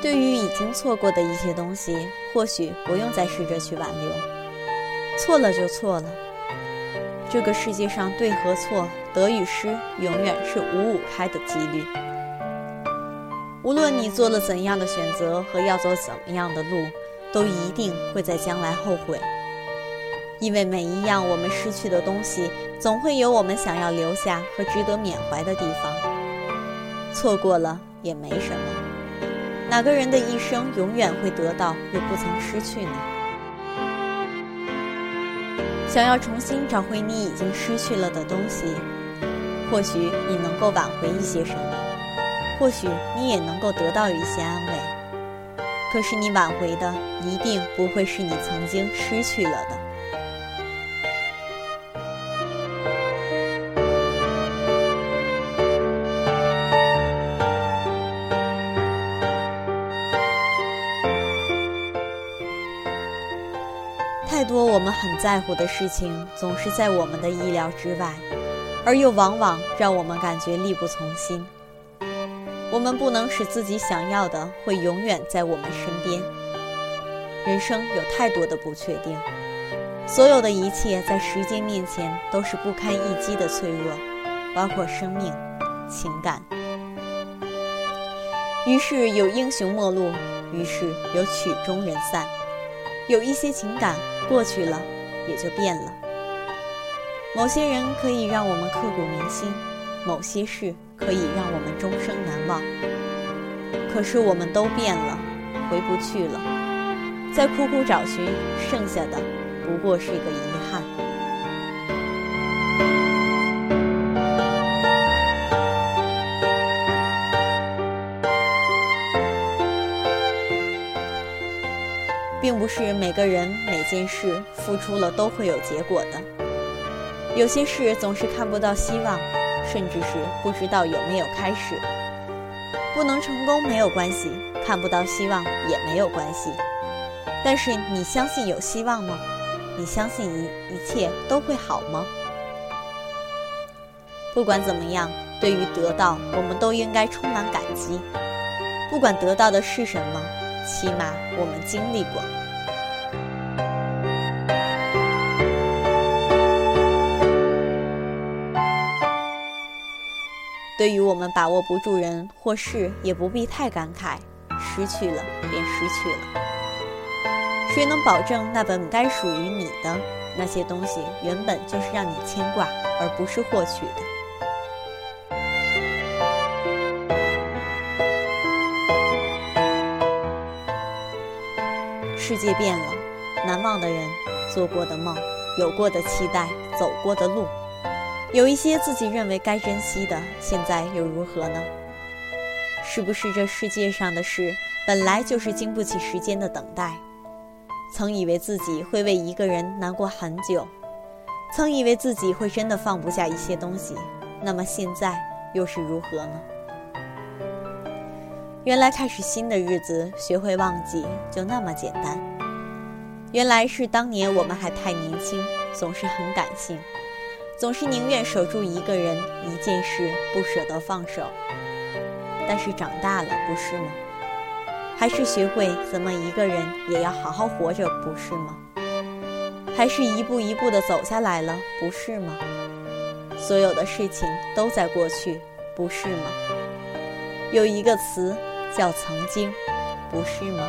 对于已经错过的一些东西，或许不用再试着去挽留，错了就错了。这个世界上对和错、得与失，永远是五五开的几率。无论你做了怎样的选择和要走怎么样的路，都一定会在将来后悔。因为每一样我们失去的东西，总会有我们想要留下和值得缅怀的地方。错过了也没什么，哪个人的一生永远会得到又不曾失去呢？想要重新找回你已经失去了的东西，或许你能够挽回一些什么，或许你也能够得到一些安慰。可是你挽回的一定不会是你曾经失去了的。太多我们很在乎的事情，总是在我们的意料之外，而又往往让我们感觉力不从心。我们不能使自己想要的会永远在我们身边。人生有太多的不确定，所有的一切在时间面前都是不堪一击的脆弱，包括生命、情感。于是有英雄末路，于是有曲终人散。有一些情感过去了，也就变了。某些人可以让我们刻骨铭心，某些事可以让我们终生难忘。可是我们都变了，回不去了。再苦苦找寻，剩下的不过是个遗憾。并不是每个人每件事付出了都会有结果的，有些事总是看不到希望，甚至是不知道有没有开始。不能成功没有关系，看不到希望也没有关系。但是你相信有希望吗？你相信一一切都会好吗？不管怎么样，对于得到，我们都应该充满感激。不管得到的是什么，起码我们经历过。对于我们把握不住人或事，也不必太感慨，失去了便失去了。谁能保证那本该属于你的那些东西，原本就是让你牵挂，而不是获取的？世界变了，难忘的人，做过的梦，有过的期待，走过的路。有一些自己认为该珍惜的，现在又如何呢？是不是这世界上的事本来就是经不起时间的等待？曾以为自己会为一个人难过很久，曾以为自己会真的放不下一些东西，那么现在又是如何呢？原来开始新的日子，学会忘记就那么简单。原来是当年我们还太年轻，总是很感性。总是宁愿守住一个人、一件事，不舍得放手。但是长大了，不是吗？还是学会怎么一个人也要好好活着，不是吗？还是一步一步的走下来了，不是吗？所有的事情都在过去，不是吗？有一个词叫曾经，不是吗？